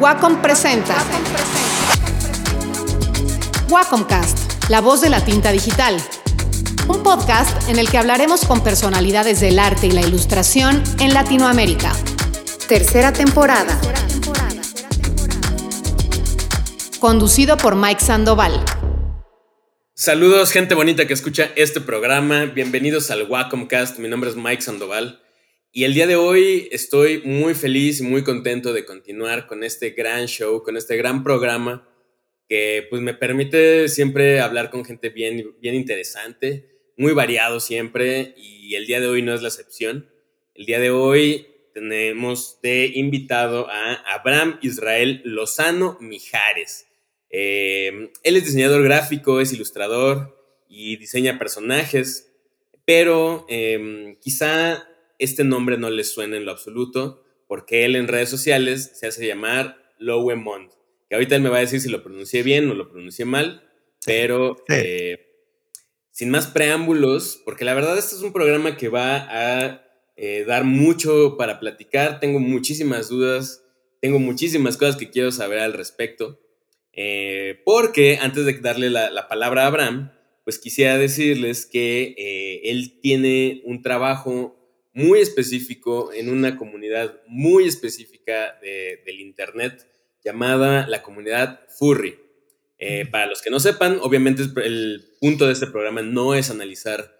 Wacom presenta Wacomcast, la voz de la tinta digital. Un podcast en el que hablaremos con personalidades del arte y la ilustración en Latinoamérica. Tercera temporada. Conducido por Mike Sandoval. Saludos, gente bonita que escucha este programa. Bienvenidos al Wacomcast. Mi nombre es Mike Sandoval. Y el día de hoy estoy muy feliz y muy contento de continuar con este gran show, con este gran programa que pues me permite siempre hablar con gente bien, bien interesante, muy variado siempre y el día de hoy no es la excepción. El día de hoy tenemos de invitado a Abraham Israel Lozano Mijares. Eh, él es diseñador gráfico, es ilustrador y diseña personajes, pero em, quizá este nombre no le suene en lo absoluto, porque él en redes sociales se hace llamar Lowemont, que ahorita él me va a decir si lo pronuncié bien o lo pronuncié mal, pero eh, sin más preámbulos, porque la verdad este es un programa que va a eh, dar mucho para platicar, tengo muchísimas dudas, tengo muchísimas cosas que quiero saber al respecto. Eh, porque antes de darle la, palabra a Abraham, pues quisiera decirles que él tiene un trabajo muy específico en una comunidad muy específica del Internet llamada la comunidad Furry. Eh, para los que no sepan, obviamente el punto de este programa no es analizar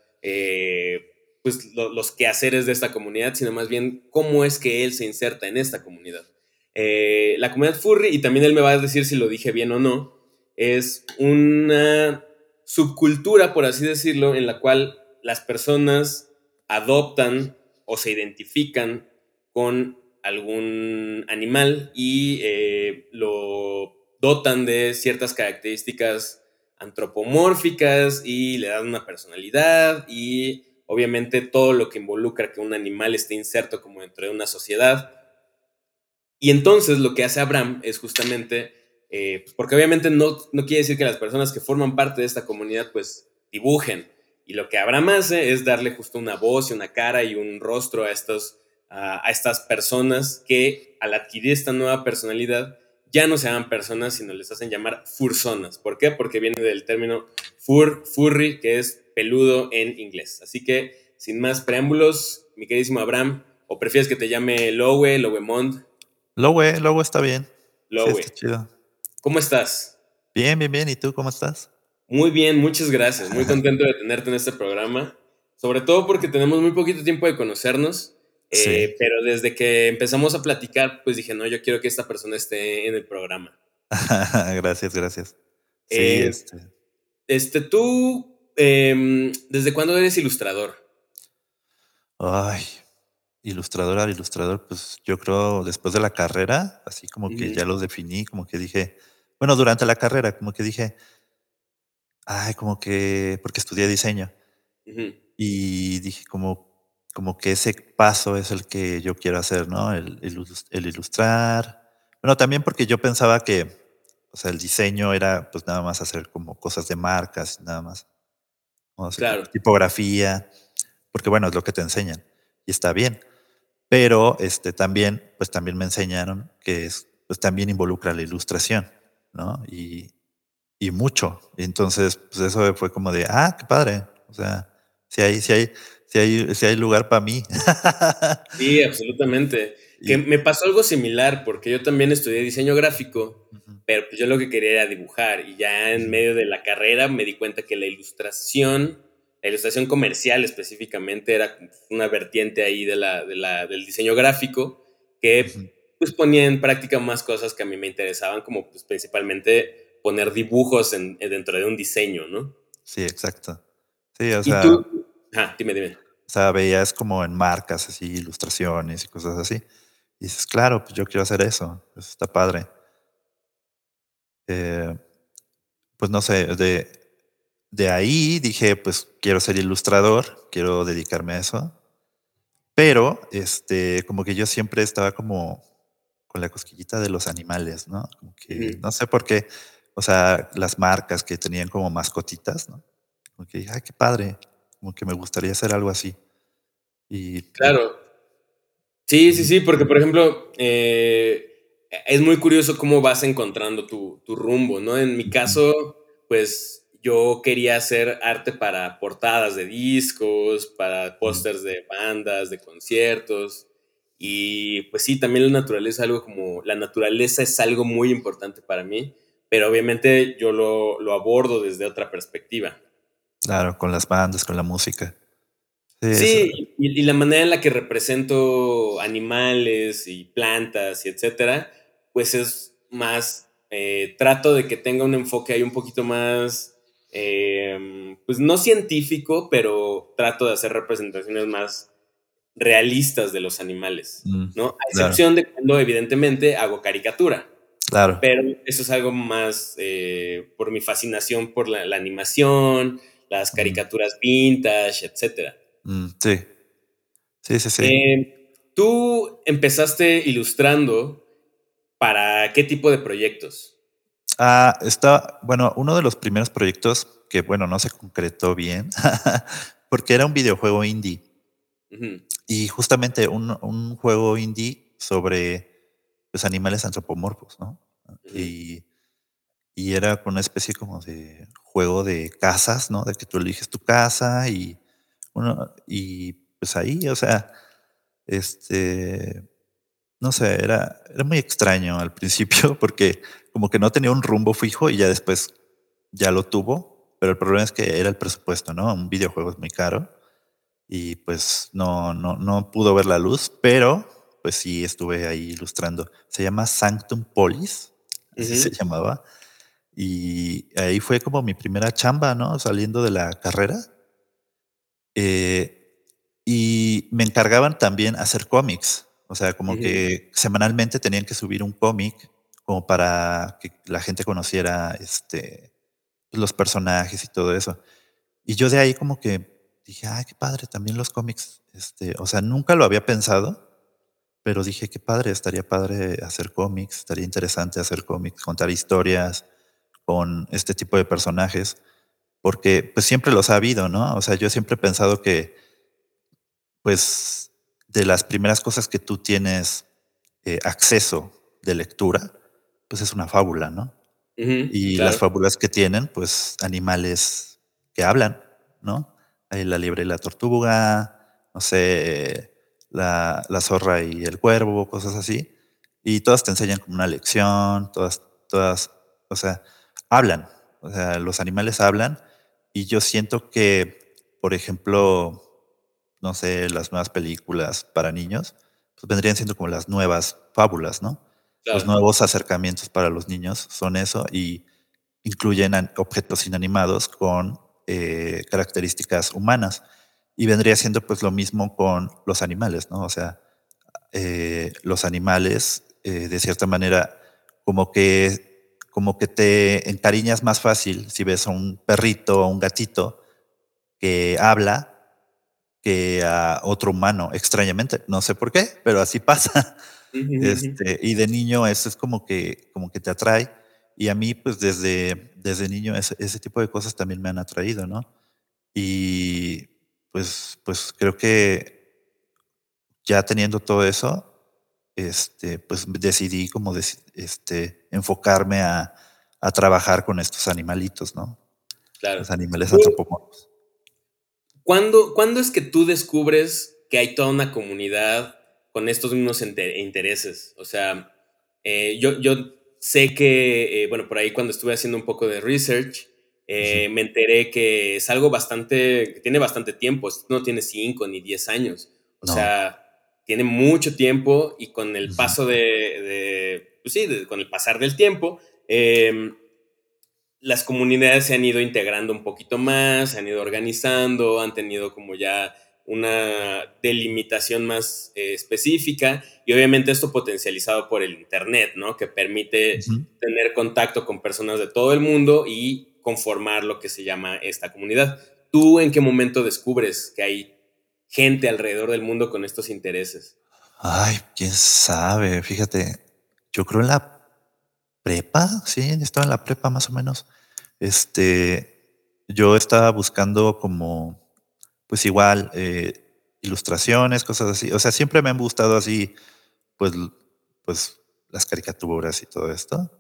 pues, los quehaceres de esta comunidad, sino más bien cómo es que él se inserta en esta comunidad. Eh, la comunidad furry, y también él me va a decir si lo dije bien o no, es una subcultura, por así decirlo, en la cual las personas adoptan o se identifican con algún animal y eh, lo dotan de ciertas características antropomórficas y le dan una personalidad y obviamente todo lo que involucra que un animal esté inserto como dentro de una sociedad y entonces lo que hace Abraham es justamente, eh, pues, porque obviamente no, no quiere decir que las personas que forman parte de esta comunidad pues dibujen. Y lo que Abraham hace es darle justo una voz y una cara y un rostro a, estos, a, estas personas que al adquirir esta nueva personalidad ya no se llaman personas, sino les hacen llamar fursonas. ¿Por qué? Porque viene del término fur, furry, que es peludo en inglés. Así que, sin más preámbulos, mi queridísimo Abraham, ¿o prefieres que te llame Lowe, Lowemont? Lowe, Lowe está bien. Lowe. chido. ¿Cómo estás? Bien, bien, bien. ¿Y tú cómo estás? Muy bien, muchas gracias. Muy contento de tenerte en este programa. Sobre todo porque tenemos muy poquito tiempo de conocernos. Eh, pero desde que empezamos a platicar, pues dije, no, yo quiero que esta persona esté en el programa. gracias, gracias. Sí, eh, este. este. tú, em, ¿desde cuándo eres ilustrador? Ay, ilustrador al ilustrador, pues yo creo después de la carrera, así como que ya lo definí, como que dije, bueno, durante la carrera, como que dije, ay, como que, porque estudié diseño. Y dije, como, como que ese paso es el que yo quiero hacer, ¿no? El, el, ilustrar. Bueno, también porque yo pensaba que, o sea, el diseño era pues nada más hacer como cosas de marcas, nada más. claro. Tipografía, porque bueno, es lo que te enseñan y está bien. Pero este, también, pues también me enseñaron que es, pues también involucra la ilustración, ¿no? Y, y mucho. entonces, pues eso fue como de, ah, qué padre. O sea, si hay, si hay, si hay, si hay lugar para mí. sí, absolutamente. Que me pasó algo similar, porque yo también estudié diseño gráfico, pero pues yo lo que quería era dibujar. Y ya en medio de la carrera me di cuenta que la ilustración la ilustración comercial específicamente era una vertiente ahí de la, del diseño gráfico que pues ponía en práctica más cosas que a mí me interesaban, como pues principalmente poner dibujos en, dentro de un diseño, ¿no? Sí, exacto. Sí, o sea... ¿Y tú? Ajá, dime, dime. O sea, veías como en marcas así, ilustraciones y cosas así. Y dices, claro, pues yo quiero hacer eso. Eso está padre. Eh, pues no sé, de, de ahí dije, pues quiero ser ilustrador, quiero dedicarme a eso. Pero, este, como que yo siempre estaba como con la cosquillita de los animales, ¿no? Como que, no sé por qué, o sea, las marcas que tenían como mascotitas, ¿no? Como que, ay, qué padre, como que me gustaría hacer algo así. Y, claro. Sí, sí, sí, porque por ejemplo, eh, es muy curioso cómo vas encontrando tu, tu rumbo, ¿no? En mi caso, pues yo quería hacer arte para portadas de discos, para pósters de bandas, de conciertos. Y pues sí, también la naturaleza, algo como, la naturaleza es algo muy importante para mí, pero obviamente yo lo, lo abordo desde otra perspectiva. Claro, con las bandas, con la música. Sí, y, la manera en la que represento animales y plantas y etcétera, pues es más, eh, trato de que tenga un enfoque ahí un poquito más, em, pues no científico, pero trato de hacer representaciones más realistas de los animales, mm, ¿no? A excepción de cuando evidentemente hago caricatura. Claro. Pero eso es algo más eh, por mi fascinación por la, animación, las caricaturas vintage, etcétera. Mm, sí. Sí, sí, sí. Eh, tú empezaste ilustrando para qué tipo de proyectos? Ah, está, bueno, uno de los primeros proyectos que, bueno, no se concretó bien, porque era un videojuego indie. Y justamente un, un, juego indie sobre los animales antropomorfos, ¿no? y, y, era una especie como de juego de casas, ¿no? De que tú eliges tu casa y uno, y pues ahí, o sea, este, no sé, era, era muy extraño al principio porque como que no tenía un rumbo fijo y ya después ya lo tuvo, pero el problema es que era el presupuesto, ¿no? Un videojuego es muy caro y pues no, no, no pudo ver la luz, pero pues sí estuve ahí ilustrando. Se llama Sanctum Polis, así se llamaba. Y ahí fue como mi primera chamba, ¿no? Saliendo de la carrera. Eh, y me encargaban también hacer cómics. O sea, como que semanalmente tenían que subir un cómic como para que la gente conociera este, los personajes y todo eso. Y yo de ahí como que dije, ay, qué padre, también los cómics. Este, o sea, nunca lo había pensado, pero dije, qué padre, estaría padre hacer cómics, estaría interesante hacer cómics, contar historias con este tipo de personajes porque pues siempre los ha habido, ¿no? O sea, yo siempre he pensado que, pues, de las primeras cosas que tú tienes eh, acceso de lectura, pues es una fábula, ¿no? y las fábulas que tienen, pues, animales que hablan, ¿no? Hay la liebre y la tortuga, no sé, la, la zorra y el cuervo, cosas así. Y todas te enseñan como una lección, todas, todas, o sea, hablan. O sea, los animales hablan y yo siento que, por ejemplo, no sé, las nuevas películas para niños, pues vendrían siendo como las nuevas fábulas, ¿no? Los nuevos acercamientos para los niños son eso y incluyen objetos inanimados con eh, características humanas. Y vendría siendo pues lo mismo con los animales, ¿no? O sea, eh, los animales, eh, de cierta manera, como que como que te encariñas más fácil si ves a un perrito o un gatito que habla que a otro humano, extrañamente. No sé por qué, pero así pasa. Este, y de niño eso es como que, como que te atrae. Y a mí, pues desde, desde niño ese, ese tipo de cosas también me han atraído, ¿no? Y pues, pues creo que ya teniendo todo eso, este, pues decidí como este, enfocarme a, a, trabajar con estos animalitos, ¿no? Claro. Los animales antropomorfos. ¿Cuándo, ¿Cuándo es que tú descubres que hay toda una comunidad con estos mismos intereses? O sea, eh, yo, yo sé que, eh, bueno, por ahí cuando estuve haciendo un poco de research, eh, me enteré que es algo bastante, que tiene bastante tiempo, no tiene 5 ni 10 años. O sea, tiene mucho tiempo y con el paso de, pues sí, con el pasar del tiempo, em, las comunidades se han ido integrando un poquito más, se han ido organizando, han tenido como ya una delimitación más eh, específica y obviamente esto potencializado por el Internet, ¿no? Que permite tener contacto con personas de todo el mundo y conformar lo que se llama esta comunidad. ¿Tú en qué momento descubres que hay gente alrededor del mundo con estos intereses? Ay, quién sabe, fíjate, yo creo en la prepa, sí, estaba en la prepa más o menos. Este, yo estaba buscando como, pues igual, eh, ilustraciones, cosas así. O sea, siempre me han gustado así, pues, pues las caricaturas y todo esto.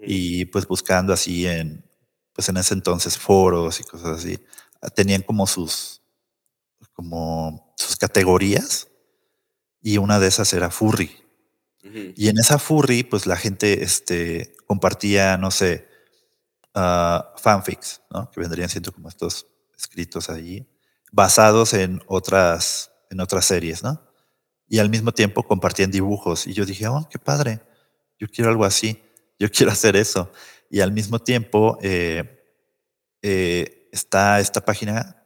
Y pues buscando así en, pues en ese entonces foros y cosas así, tenían como sus, como sus categorías y una de esas era furry. Y en esa furry, pues la gente este, compartía, no sé, uh, fanfics, ¿no? Que vendrían siendo como estos escritos allí, basados en otras, en otras series, ¿no? Y al mismo tiempo compartían dibujos. Y yo dije, oh, qué padre, yo quiero algo así, yo quiero hacer eso. Y al mismo tiempo eh, eh, está esta página,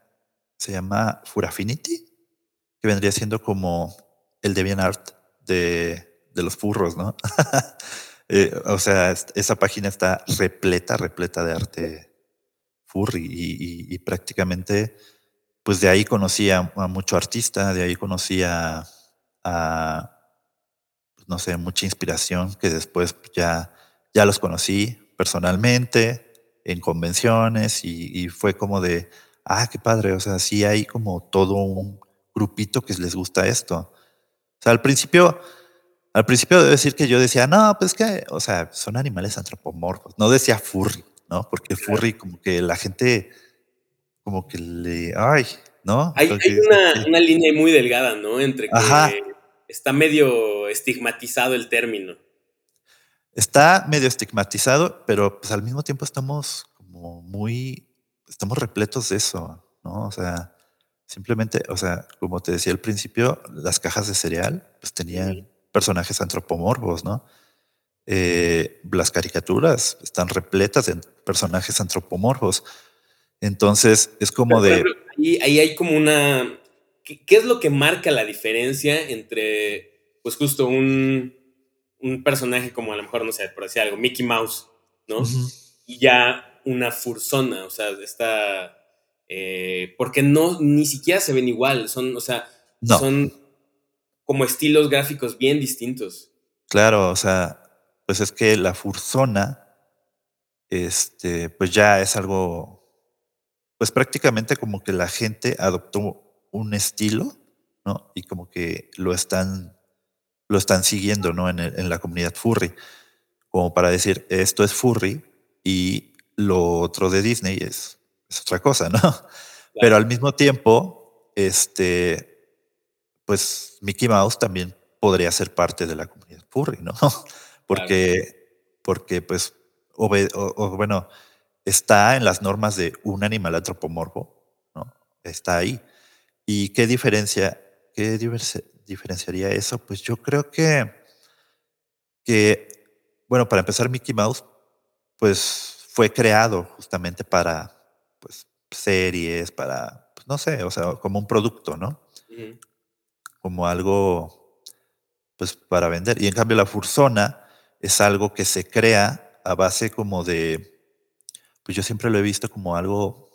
se llama Furafinity, que vendría siendo como el DeviantArt de, de los furros, ¿no? Eh, o sea, esa página está repleta, repleta de arte furry y, prácticamente, pues de ahí conocí a, mucho artista, de ahí conocí a, pues, no sé, mucha inspiración que después ya, ya los conocí personalmente en convenciones y, fue como de, ah, qué padre, o sea, sí hay como todo un grupito que les gusta esto. O sea, al principio al principio debo decir que yo decía, no, pues que, o sea, son animales antropomorfos. No decía furry, ¿no? Porque furry como que la gente como que le, ay, ¿no? Hay, una, línea muy delgada, ¿no? Entre que está medio estigmatizado el término. Está medio estigmatizado, pero pues al mismo tiempo estamos como muy, estamos repletos de eso, ¿no? O sea, simplemente, o sea, como te decía al principio, las cajas de cereal pues tenían personajes antropomorfos, ¿no? Eh, las caricaturas están repletas de personajes antropomorfos. Entonces, es como de... Ahí, ahí, hay como una... ¿qué, es lo que marca la diferencia entre, pues justo un, un, personaje como a lo mejor, no sé, por decir algo, Mickey Mouse, ¿no? Y ya una fursona, o sea, está... Eh, porque no, ni siquiera se ven igual, son, o sea, son como estilos gráficos bien distintos. Claro, o sea, pues es que la Fursona, este, pues ya es algo, pues prácticamente como que la gente adoptó un estilo, ¿no? Y como que lo están, lo están siguiendo, ¿no? En, en la comunidad furry, como para decir, esto es furry y lo otro de Disney es, es otra cosa, ¿no? Pero al mismo tiempo, este, pues Mickey Mouse también podría ser parte de la comunidad furry, ¿no? Porque, porque pues, o, bueno, está en las normas de un animal antropomorfo, ¿no? Está ahí. ¿Y qué diferencia, qué diferenciaría eso? Pues yo creo que, que, bueno, para empezar, Mickey Mouse, pues fue creado justamente para, pues, series, para, pues, no sé, o sea, como un producto, ¿no? como algo pues para vender. Y en cambio la fursona es algo que se crea a base como de, pues yo siempre lo he visto como algo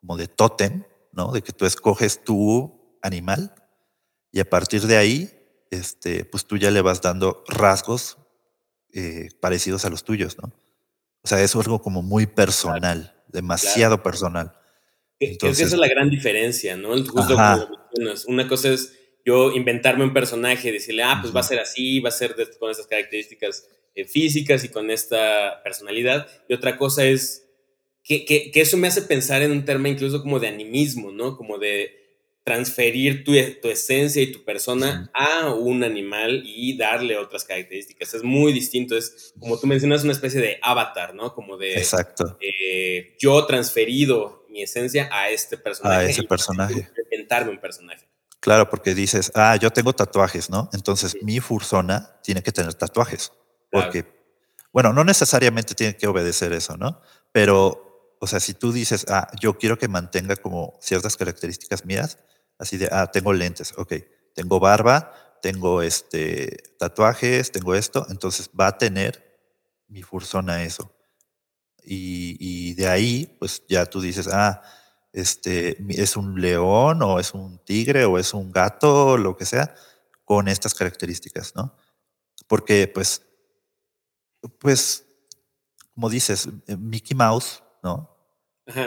como de tótem, ¿no? De que tú escoges tu animal y a partir de ahí, este, pues tú ya le vas dando rasgos eh, parecidos a los tuyos, ¿no? O sea, es algo como muy personal, demasiado personal. Entonces, Creo que esa es la gran diferencia, ¿no? Justo como Una cosa es yo inventarme un personaje, decirle, ah, pues va a ser así, va a ser con estas características eh, físicas y con esta personalidad. Y otra cosa es que, que, eso me hace pensar en un término incluso como de animismo, ¿no? Como de transferir tu, tu esencia y tu persona a un animal y darle otras características. Es muy distinto, es como tú mencionas, una especie de avatar, ¿no? Como de... Exacto. Eh, yo transferido mi esencia a este personaje. A ese personaje. Inventarme un personaje. Claro, porque dices, ah, yo tengo tatuajes, ¿no? Entonces mi fursona tiene que tener tatuajes. Porque, bueno, no necesariamente tiene que obedecer eso, ¿no? Pero, o sea, si tú dices, ah, yo quiero que mantenga como ciertas características mías, así de, ah, tengo lentes, ok, tengo barba, tengo este, tatuajes, tengo esto, entonces va a tener mi fursona eso. Y, y de ahí, pues ya tú dices, ah, este, es un león o es un tigre o es un gato o lo que sea, con estas características, ¿no? Porque pues, pues, como dices, eh, Mickey Mouse, ¿no?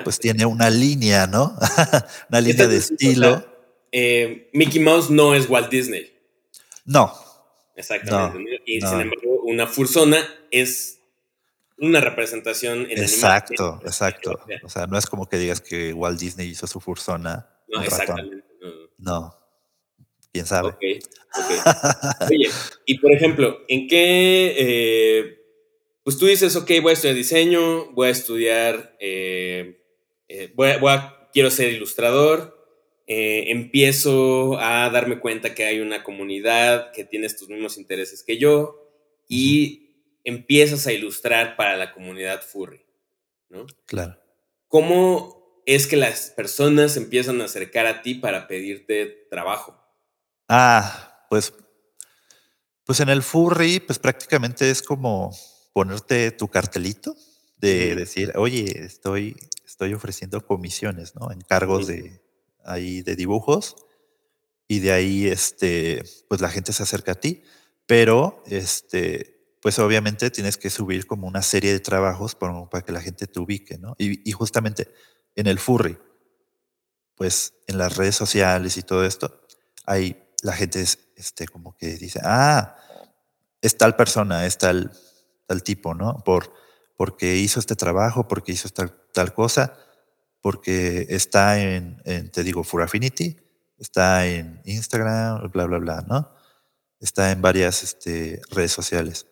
Pues tiene una línea, ¿no? una línea de estilo. Eh, Mickey Mouse no es Walt Disney. No, Exactamente. y sin embargo, una fursona es una representación en Exacto, exacto. O sea, no es como que digas que Walt Disney hizo su fursona. No, exactamente. No. ¿Quién sabe? Oye, y por ejemplo, ¿en qué... Eh, pues tú dices, ok, voy a estudiar diseño, voy a estudiar... Eh, eh, voy, a, quiero ser ilustrador, empiezo a darme cuenta que hay una comunidad que tiene estos mismos intereses que yo y empiezas a ilustrar para la comunidad furry, ¿no? Claro. ¿Cómo es que las personas empiezan a acercar a ti para pedirte trabajo? Ah, pues, pues en el furry, pues prácticamente es como ponerte tu cartelito de decir, oye, estoy, estoy ofreciendo comisiones, ¿no? Encargos de ahí de dibujos y de ahí, este, pues la gente se acerca a ti, pero, este, pues obviamente tienes que subir como una serie de trabajos para, que la gente te ubique, ¿no? Y, justamente en el furry, pues en las redes sociales y todo esto, hay la gente este, como que dice, ah, es tal persona, es tal, tal tipo, ¿no? Por, porque hizo este trabajo, porque hizo tal, tal cosa, porque está en, te digo, Furaffinity, está en Instagram, bla, bla, bla, ¿no? Está en varias este, redes sociales.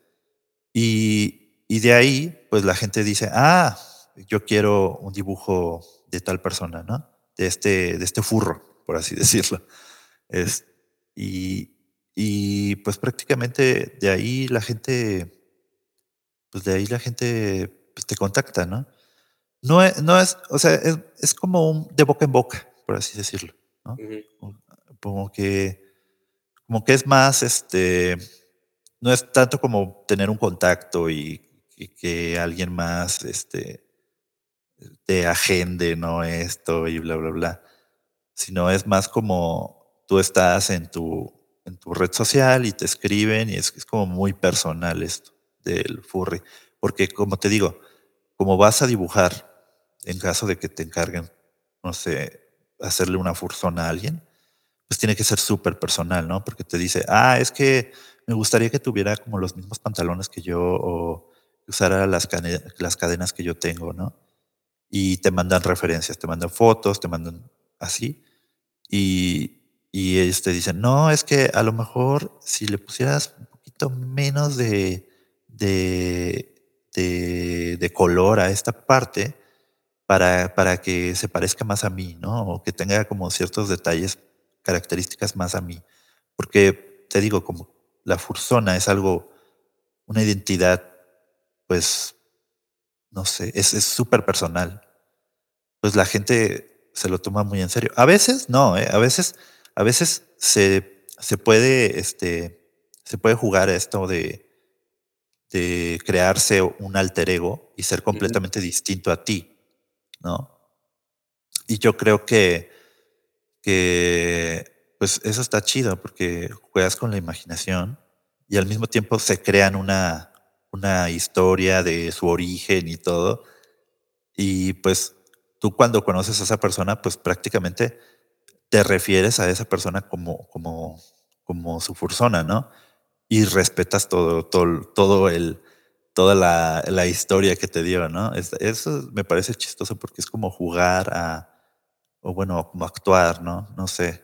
Y, y, de ahí, pues la gente dice, ah, yo quiero un dibujo de tal persona, ¿no? De este, de este furro, por así decirlo. Es, y, y pues prácticamente de ahí la gente, pues de ahí la gente pues, te contacta, ¿no? No es, no es o sea, es, es, como un de boca en boca, por así decirlo, ¿no? Como que, como que es más, este, no es tanto como tener un contacto y, que alguien más este, te agende, ¿no? Esto y bla, bla, bla. Sino es más como tú estás en tu, en tu red social y te escriben y es, es como muy personal esto del furry. Porque como te digo, como vas a dibujar, en caso de que te encarguen, no sé, hacerle una fursona a alguien, pues tiene que ser súper personal, ¿no? Porque te dice, ah, es que me gustaría que tuviera como los mismos pantalones que yo o usara las, las cadenas que yo tengo, ¿no? Y te mandan referencias, te mandan fotos, te mandan así. Y, y ellos te dicen, no, es que a lo mejor si le pusieras un poquito menos de, de, de, de color a esta parte, para, para, que se parezca más a mí, ¿no? O que tenga como ciertos detalles, características más a mí. Porque te digo, como la fursona es algo, una identidad, pues, no sé, es súper personal. Pues la gente se lo toma muy en serio. A veces no, ¿eh? a veces, a veces se, se puede, este, se puede jugar esto de, de crearse un alter ego y ser completamente distinto a ti, ¿no? Y yo creo que, que pues eso está chido porque juegas con la imaginación y al mismo tiempo se crean una, una historia de su origen y todo. Y pues tú cuando conoces a esa persona, pues prácticamente te refieres a esa persona como, como, como su fursona, ¿no? Y respetas todo, todo, todo el, toda la, la historia que te dio, ¿no? eso me parece chistoso porque es como jugar a, o bueno, como actuar, ¿no? No sé.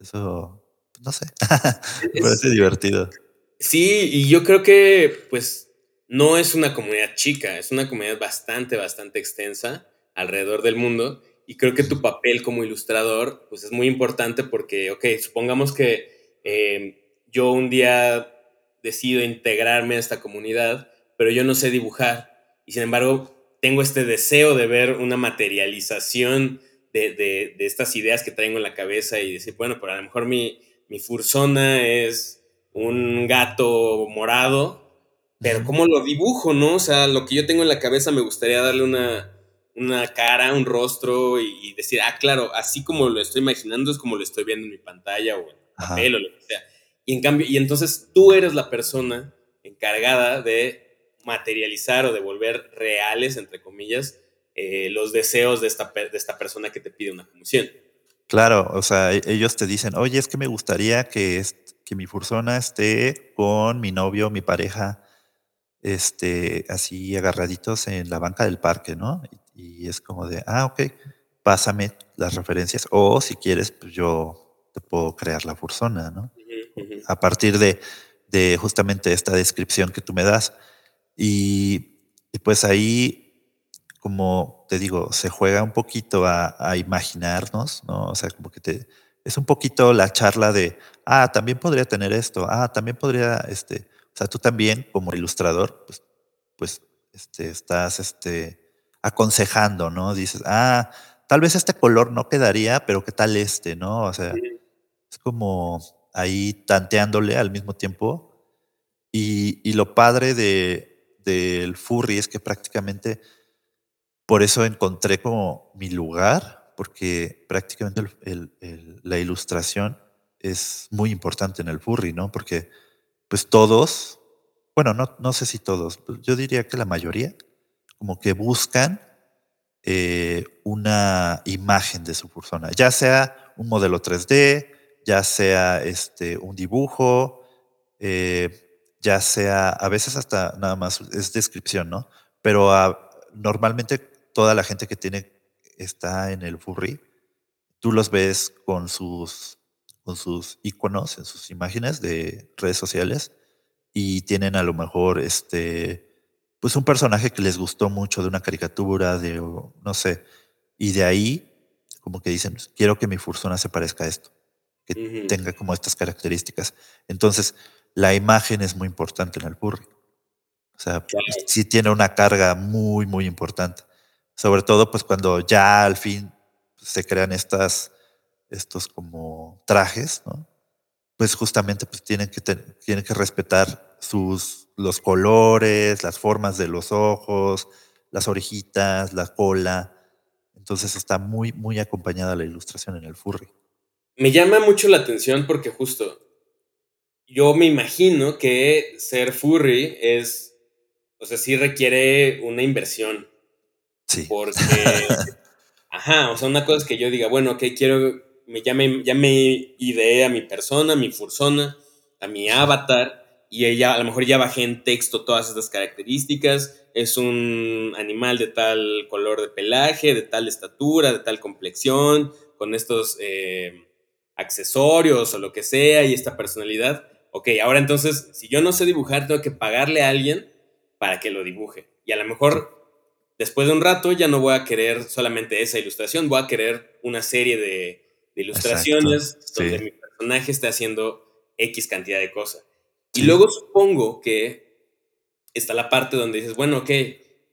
Eso, no sé, me parece divertido. Sí, y yo creo que pues no es una comunidad chica, es una comunidad bastante, bastante extensa alrededor del mundo. Y creo que tu papel como ilustrador pues es muy importante porque, ok, supongamos que em, yo un día decido integrarme a esta comunidad, pero yo no sé dibujar. Y sin embargo, tengo este deseo de ver una materialización de, estas ideas que traigo en la cabeza y decir, bueno, pero a lo mejor mi, mi fursona es un gato morado, pero ¿cómo lo dibujo, no? O sea, lo que yo tengo en la cabeza me gustaría darle una, una cara, un rostro y, decir, ah, claro, así como lo estoy imaginando es como lo estoy viendo en mi pantalla o en papel o lo que sea. Y en cambio, y entonces tú eres la persona encargada de materializar o de volver reales, entre comillas, eh, los deseos de esta, de esta persona que te pide una comisión. Claro, o sea, e, ellos te dicen, oye, es que me gustaría que, que mi fursona esté con mi novio, mi pareja, este, así agarraditos en la banca del parque, ¿no? Y, es como de, ah, ok, pásame las referencias. O si quieres, pues yo te puedo crear la fursona, ¿no? A partir de, de justamente esta descripción que tú me das. Y, y, pues ahí, como te digo, se juega un poquito a, a, imaginarnos, ¿no? O sea, como que te, es un poquito la charla de, ah, también podría tener esto, ah, también podría, este, o sea, tú también como ilustrador, pues, pues este, estás este, aconsejando, ¿no? Dices, ah, tal vez este color no quedaría, pero ¿qué tal este, no? O sea, es como ahí tanteándole al mismo tiempo. Y, y lo padre de, del furry es que prácticamente por eso encontré como mi lugar, porque prácticamente la ilustración es muy importante en el furry, ¿no? Porque pues todos, bueno, no, no sé si todos, yo diría que la mayoría, como que buscan eh, una imagen de su persona, ya sea un modelo 3D, ya sea este, un dibujo, eh, ya sea, a veces hasta nada más es descripción, ¿no? Pero a, normalmente toda la gente que tiene, está en el furry, tú los ves con sus, con sus iconos, en sus imágenes de redes sociales y tienen a lo mejor este, pues un personaje que les gustó mucho de una caricatura, de no sé, y de ahí como que dicen, quiero que mi fursona se parezca a esto, que uh -huh. tenga como estas características. Entonces, la imagen es muy importante en el furry. O sea, claro. sí tiene una carga muy, muy importante. Sobre todo, pues cuando ya al fin se crean estas, estos como trajes, ¿no? Pues justamente pues tienen que, tienen que respetar sus, los colores, las formas de los ojos, las orejitas, la cola. Entonces está muy, muy acompañada la ilustración en el furry. Me llama mucho la atención porque justo yo me imagino que ser furry es, o sea, sí requiere una inversión. Sí. Porque, ajá, o sea, una cosa es que yo diga, bueno, ok, quiero, me, ya, me, ya me ideé a mi persona, a mi fursona, a mi avatar, y ella, a lo mejor ya bajé en texto todas estas características, es un animal de tal color de pelaje, de tal estatura, de tal complexión, con estos eh, accesorios o lo que sea y esta personalidad. Ok, ahora entonces, si yo no sé dibujar, tengo que pagarle a alguien para que lo dibuje. Y a lo mejor después de un rato ya no voy a querer solamente esa ilustración, voy a querer una serie de, de ilustraciones Exacto, donde sí. mi personaje esté haciendo X cantidad de cosas. Y sí. luego supongo que está la parte donde dices, bueno, ok,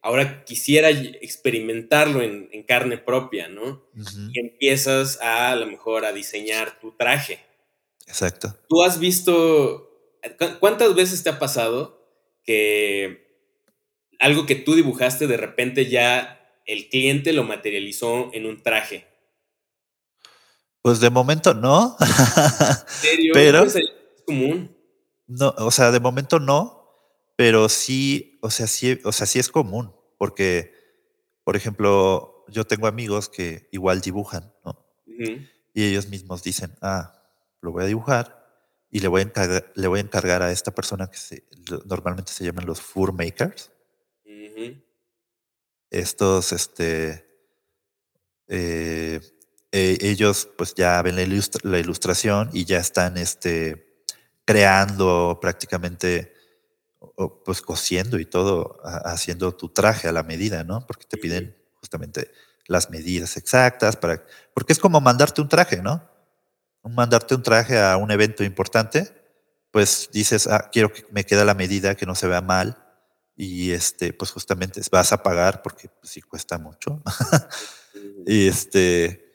ahora quisiera experimentarlo en, en carne propia, ¿no? Uh -huh. Y empiezas a, a lo mejor a diseñar tu traje. Exacto. ¿Tú has visto, cuántas veces te ha pasado que algo que tú dibujaste de repente ya el cliente lo materializó en un traje? Pues de momento no. ¿En serio? Pero es común. No, o sea, de momento no, pero sí, o sea, sí, o sea, sí es común, porque, por ejemplo, yo tengo amigos que igual dibujan, ¿no? Uh -huh. Y ellos mismos dicen, ah, lo voy a dibujar y le voy a encargar, le voy a, encargar a esta persona que se, normalmente se llaman los fur makers. Uh -huh. Estos, este, eh, eh, ellos pues ya ven la, ilustra la, ilustración y ya están, este, creando prácticamente, pues cosiendo y todo, haciendo tu traje a la medida, ¿no? Porque te piden justamente las medidas exactas para, porque es como mandarte un traje, ¿no? mandarte un traje a un evento importante, pues dices, ah, quiero que me quede la medida, que no se vea mal, y este, pues justamente vas a pagar porque pues, sí cuesta mucho. y este,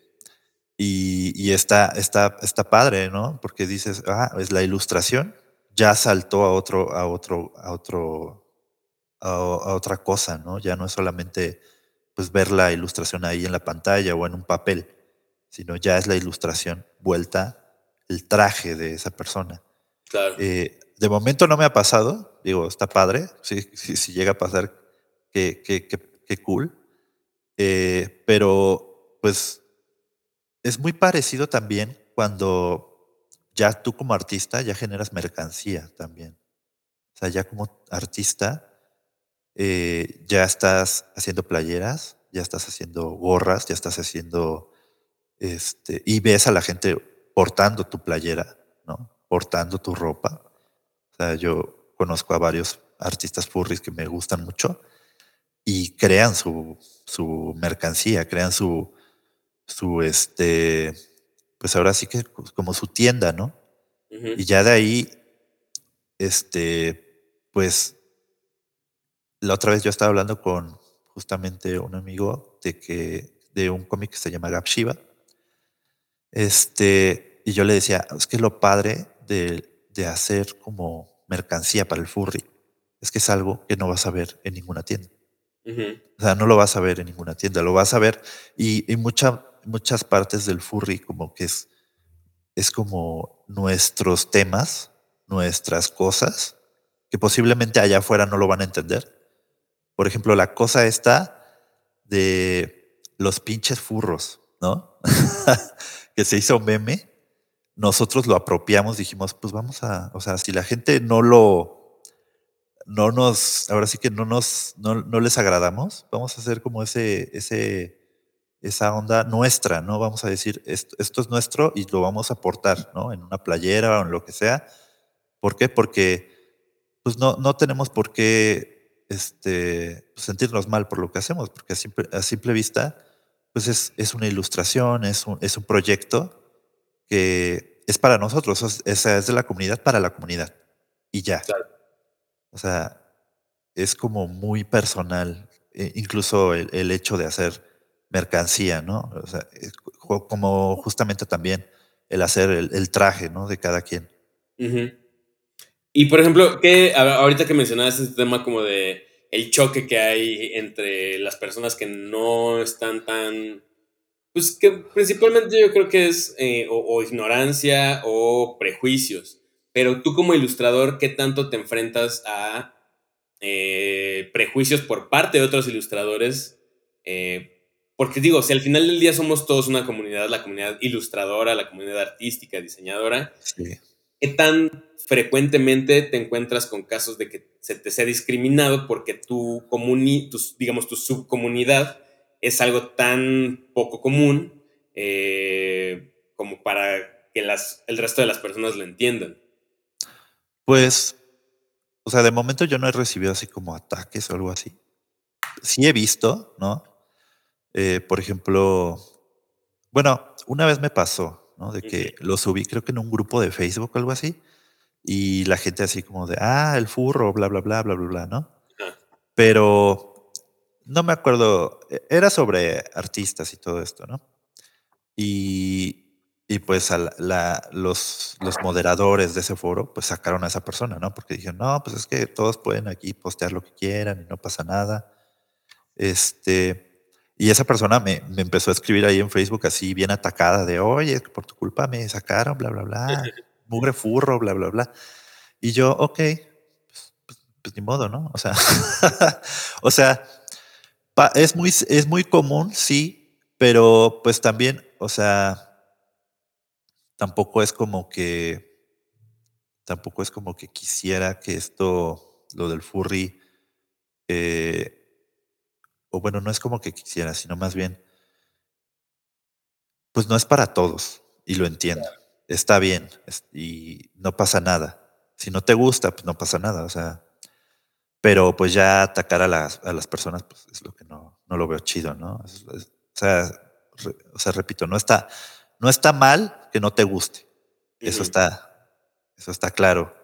y, y, está, está, está padre, ¿no? Porque dices, ah, es la ilustración, ya saltó a otro, a otro, a otro, a, a otra cosa, ¿no? Ya no es solamente pues ver la ilustración ahí en la pantalla o en un papel sino ya es la ilustración vuelta, el traje de esa persona. Claro. Eh, de momento no me ha pasado, digo, está padre, si, si, si llega a pasar, qué, qué, qué, qué cool, eh, pero pues es muy parecido también cuando ya tú como artista ya generas mercancía también. O sea, ya como artista eh, ya estás haciendo playeras, ya estás haciendo gorras, ya estás haciendo, este, y ves a la gente portando tu playera, ¿no? Portando tu ropa. O sea, yo conozco a varios artistas furries que me gustan mucho y crean su, su mercancía, crean su, su, este, pues ahora sí que como su tienda, ¿no? Y ya de ahí, este, pues, la otra vez yo estaba hablando con justamente un amigo de que, de un cómic que se llama Gap Shiva. Este, y yo le decía, es que lo padre de, de hacer como mercancía para el furry es que es algo que no vas a ver en ninguna tienda. O sea, no lo vas a ver en ninguna tienda, lo vas a ver y, y mucha, muchas partes del furry como que es, es como nuestros temas, nuestras cosas, que posiblemente allá afuera no lo van a entender. Por ejemplo, la cosa esta de los pinches furros, ¿no? que se hizo meme, nosotros lo apropiamos, dijimos, pues vamos a, o sea, si la gente no lo, no nos, ahora sí que no nos, no, no les agradamos, vamos a hacer como ese, ese, esa onda nuestra, ¿no? Vamos a decir, esto, esto, es nuestro y lo vamos a aportar, ¿no? En una playera o en lo que sea. ¿Por qué? Porque pues no, no tenemos por qué este, pues, sentirnos mal por lo que hacemos, porque a simple, a simple vista, pues es, es, una ilustración, es un, es un proyecto que es para nosotros, esa es de la comunidad para la comunidad. Y ya. Claro. O sea, es como muy personal, eh, incluso el, el hecho de hacer mercancía, ¿no? O sea, como justamente también el hacer el, traje, ¿no? De cada quien. Y por ejemplo, que ahorita que mencionabas este tema como de el choque que hay entre las personas que no están tan, pues que principalmente yo creo que es eh, o, o, ignorancia o prejuicios. Pero tú como ilustrador, ¿qué tanto te enfrentas a eh, prejuicios por parte de otros ilustradores? Eh, porque digo, si al final del día somos todos una comunidad, la comunidad ilustradora, la comunidad artística, diseñadora, sí. ¿qué tan frecuentemente te encuentras con casos de que se te sea discriminado porque tu, comuni, tu, digamos, tu subcomunidad es algo tan poco común eh, como para que las, el resto de las personas lo entiendan? Pues, o sea, de momento yo no he recibido así como ataques o algo así. Sí he visto, ¿no? Eh, por ejemplo, bueno, una vez me pasó, ¿no? De que lo subí, creo que en un grupo de Facebook o algo así, y la gente así como de, ah, el furro, bla, bla, bla, bla, bla, bla, ¿no? Pero no me acuerdo, e, era sobre artistas y todo esto, ¿no? Y, y pues a la, la, los, los moderadores de ese foro pues sacaron a esa persona, ¿no? Porque dijeron, no, pues es que todos pueden aquí postear lo que quieran y no pasa nada. Este, y esa persona me, me, empezó a escribir ahí en Facebook así bien atacada de, oye, por tu culpa me sacaron, bla, bla, bla, mugre furro, bla, bla, bla. Y yo, ok, pues, pues, pues ni modo, ¿no? O sea, o sea, pa, es, muy, es muy común, sí, pero pues también, o sea, tampoco es como que, tampoco es como que quisiera que esto, lo del furry, eh, o bueno, no es como que quisiera, sino más bien, pues no es para todos y lo entiendo. Está bien es, y no pasa nada. Si no te gusta, pues no pasa nada. O sea, pero pues ya atacar a las, a las personas, pues es lo que no, no lo veo chido, ¿no? Es, es, o, sea, re, o sea, repito, no está, no está mal que no te guste. Uh -huh. Eso está, eso está claro.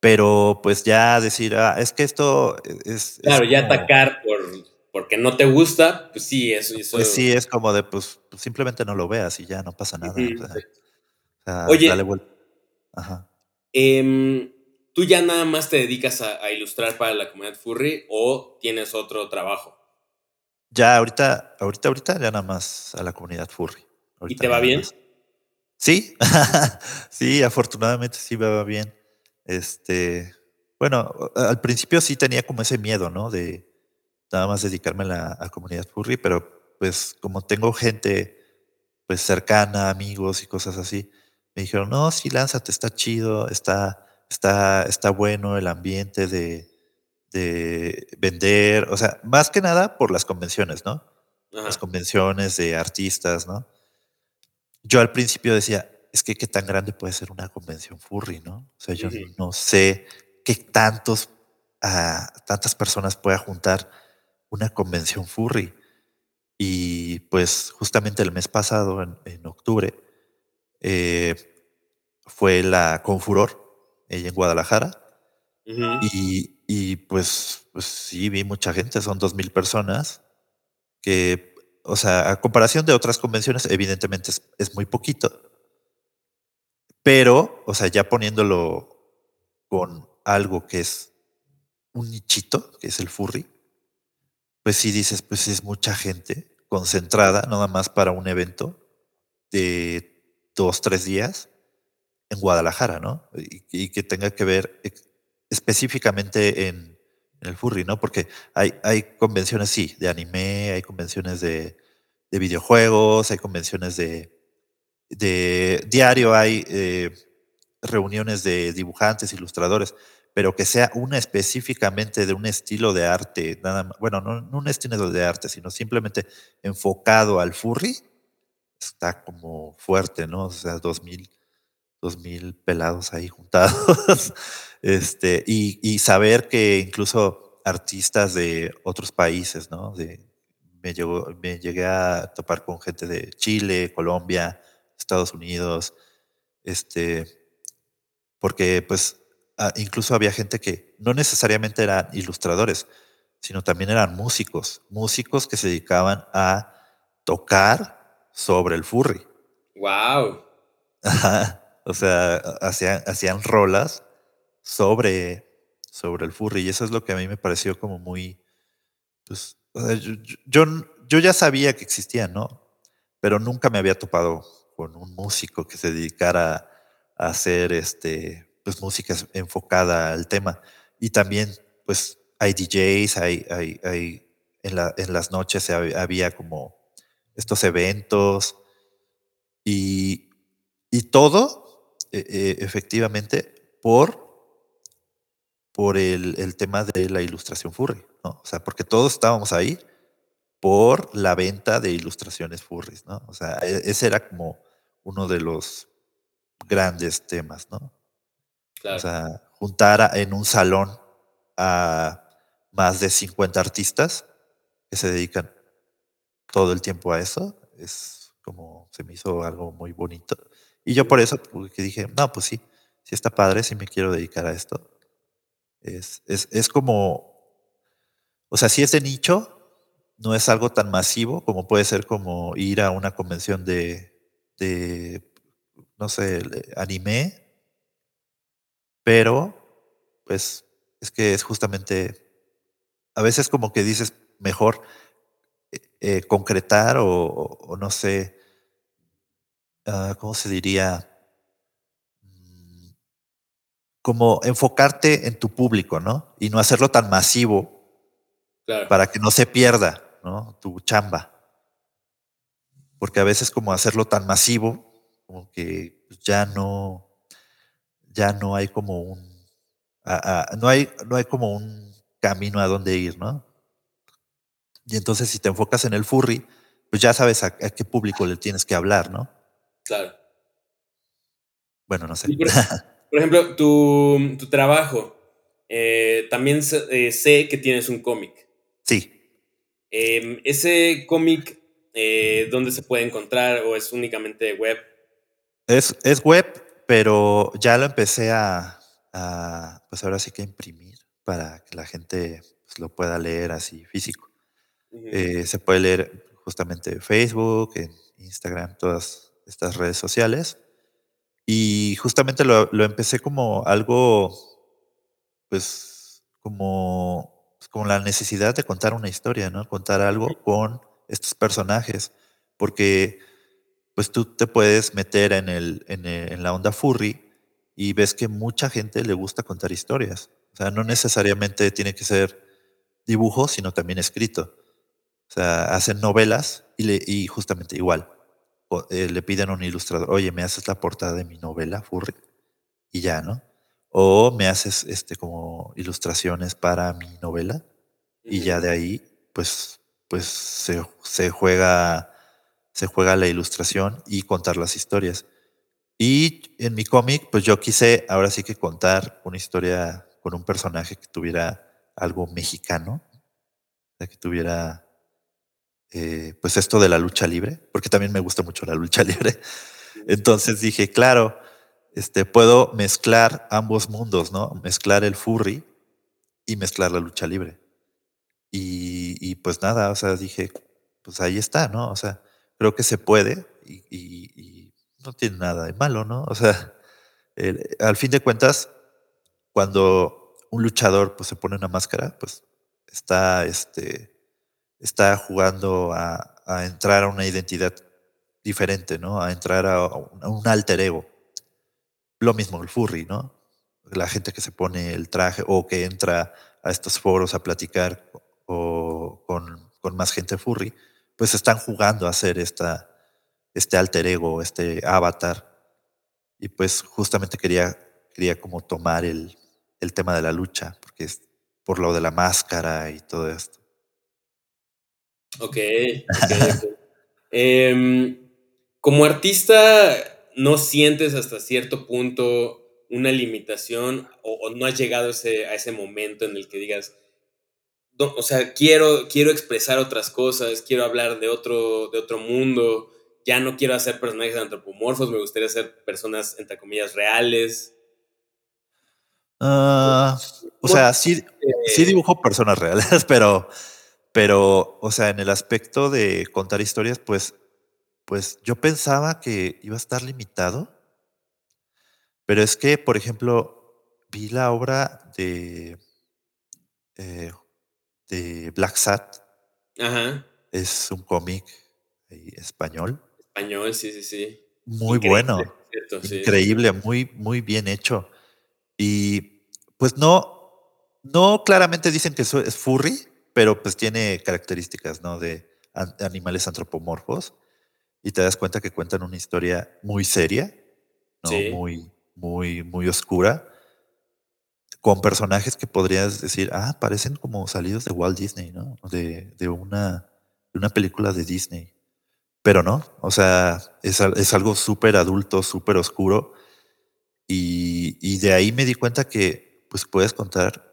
Pero pues ya decir, ah, es que esto es. Claro, es ya como, atacar por porque no te gusta, pues sí, eso, eso. Pues sí, es como de, pues, pues simplemente no lo veas y ya no pasa nada. Uh -huh. o sea, o sea, Oye, dale vuelta. Ajá. Eh, ¿tú ya nada más te dedicas a, a, ilustrar para la comunidad furry o tienes otro trabajo? Ya, ahorita, ahorita, ahorita, ya nada más a la comunidad furry. Ahorita ¿Y te va bien? Más. Sí, sí, afortunadamente sí me va bien. Este, bueno, al principio sí tenía como ese miedo, ¿no? De, nada más dedicarme a la a comunidad furry, pero pues como tengo gente pues cercana, amigos y cosas así, me dijeron, no, sí, lánzate, está chido, está, está, está bueno el ambiente de, de vender, o sea, más que nada por las convenciones, ¿no? Las convenciones de artistas, ¿no? Yo al principio decía, es que qué tan grande puede ser una convención furry, ¿no? O sea, yo no sé qué tantos, uh, tantas personas pueda juntar una convención furry. Y pues justamente el mes pasado, en, octubre, eh, fue la Confuror, ella en Guadalajara. y, y, pues, pues sí, vi mucha gente, son dos mil personas, que, o sea, a comparación de otras convenciones, evidentemente es, es muy poquito. Pero, o sea, ya poniéndolo con algo que es un nichito, que es el furry, pues sí dices, pues es mucha gente concentrada, nada más para un evento de dos, tres días en Guadalajara, ¿no? Y, que tenga que ver específicamente en, el furry, ¿no? Porque hay, hay convenciones, sí, de anime, hay convenciones de, videojuegos, hay convenciones de, de diario, hay eh, reuniones de dibujantes, ilustradores, pero que sea una específicamente de un estilo de arte, nada bueno, no, un estilo de arte, sino simplemente enfocado al furry, está como fuerte, ¿no? O sea, dos mil, dos mil pelados ahí juntados. este, y, saber que incluso artistas de otros países, ¿no? De, me, llegó, me llegué a topar con gente de Chile, Colombia, Estados Unidos, este, porque pues Ah, incluso había gente que no necesariamente eran ilustradores, sino también eran músicos, músicos que se dedicaban a tocar sobre el furry. Wow. O sea, hacían, hacían rolas sobre, sobre el furry. Y eso es lo que a mí me pareció como muy. Pues, yo, yo, ya sabía que existían, ¿no? Pero nunca me había topado con un músico que se dedicara a hacer este pues música enfocada al tema. Y también pues hay DJs, hay, hay, en, la, en las noches había como estos eventos y, y todo e, e, efectivamente por, por el, el, tema de la ilustración furry, ¿no? O sea, porque todos estábamos ahí por la venta de ilustraciones furries, ¿no? O sea, e, ese era como uno de los grandes temas, ¿no? O sea, juntar en un salón a más de 50 artistas que se dedican todo el tiempo a eso, es como se me hizo algo muy bonito. Y yo por eso porque dije, no, pues sí, sí está padre, sí me quiero dedicar a esto. Es, es, es como, o sea, si es de nicho, no es algo tan masivo como puede ser como ir a una convención de, de no sé, anime pero, pues, es que es justamente, a veces como que dices, mejor eh, eh, concretar o, no sé, ah, ¿cómo se diría? Mm, como enfocarte en tu público, ¿no? Y no hacerlo tan masivo para que no se pierda, ¿no? Tu chamba. Porque a veces como hacerlo tan masivo, como que ya no, ya no hay como un, no, hay, no hay como un camino a dónde ir, ¿no? Y entonces si te enfocas en el furry, pues ya sabes a, qué público le tienes que hablar, ¿no? Claro. Bueno, no sé. Por, ejemplo, tu, tu trabajo, eh, también eh, sé, que tienes un cómic. Sí. Em, ese cómic, eh, ¿dónde se puede encontrar o es únicamente web? Es, es web, pero ya lo empecé a, pues ahora sí que imprimir para que la gente pues, lo pueda leer así físico. Eh, se puede leer justamente en Facebook, en Instagram, todas estas redes sociales. Y justamente lo, lo empecé como algo, pues, como, pues, como la necesidad de contar una historia, ¿no? Contar algo con estos personajes. Porque pues tú te puedes meter en, el, en, la onda furry y ves que mucha gente le gusta contar historias. O sea, no necesariamente tiene que ser dibujo, sino también escrito. O sea, hacen novelas y, y justamente igual. eh, le piden a un ilustrador, oye, me haces la portada de mi novela, Furry, y ya, ¿no? O me haces este como ilustraciones para mi novela, y ya de ahí, pues, pues se, se juega, se juega la ilustración y contar las historias. Y en mi cómic, pues yo quise ahora sí que contar una historia con un personaje que tuviera algo mexicano, que tuviera eh, pues esto de la lucha libre, porque también me gusta mucho la lucha libre. Entonces dije, claro, este, puedo mezclar ambos mundos, ¿no? Mezclar el furry y mezclar la lucha libre. Y, pues nada, o sea, dije, pues ahí está, ¿no? O sea, creo que se puede y, no tiene nada de malo, ¿no? O sea, al fin de cuentas, cuando un luchador pues se pone una máscara, pues está, este, está jugando a, entrar a una identidad diferente, ¿no? A entrar a un, alter ego. Lo mismo el furry, ¿no? La gente que se pone el traje o que entra a estos foros a platicar o con, más gente furry, pues están jugando a hacer esta, este alter ego, este avatar. Y pues justamente quería, quería como tomar el, el tema de la lucha, porque es por lo de la máscara y todo esto. Ok, em, como artista, ¿no sientes hasta cierto punto una limitación o, no has llegado ese, a ese momento en el que digas, o sea, quiero, quiero expresar otras cosas, quiero hablar de otro, de otro mundo, ya no quiero hacer personajes antropomorfos, me gustaría hacer personas, entre comillas, reales? Ah, o sea, sí, sí dibujo personas reales, pero pero, o sea, en el aspecto de contar historias, pues, pues yo pensaba que iba a estar limitado. Pero es que, por ejemplo, vi la obra de, eh, de Black Sat. Ajá. Es un cómic español. Español, sí, sí, sí. Muy bueno. Increíble, muy, muy bien hecho. Y pues no, no claramente dicen que eso es furry, pero pues tiene características, ¿no? De animales antropomorfos y te das cuenta que cuentan una historia muy seria, ¿no? Muy, muy, muy oscura, con personajes que podrías decir, ah, parecen como salidos de Walt Disney, ¿no? De, de una, de una película de Disney. Pero no, o sea, es, es algo súper adulto, súper oscuro. Y, y de ahí me di cuenta que pues puedes contar,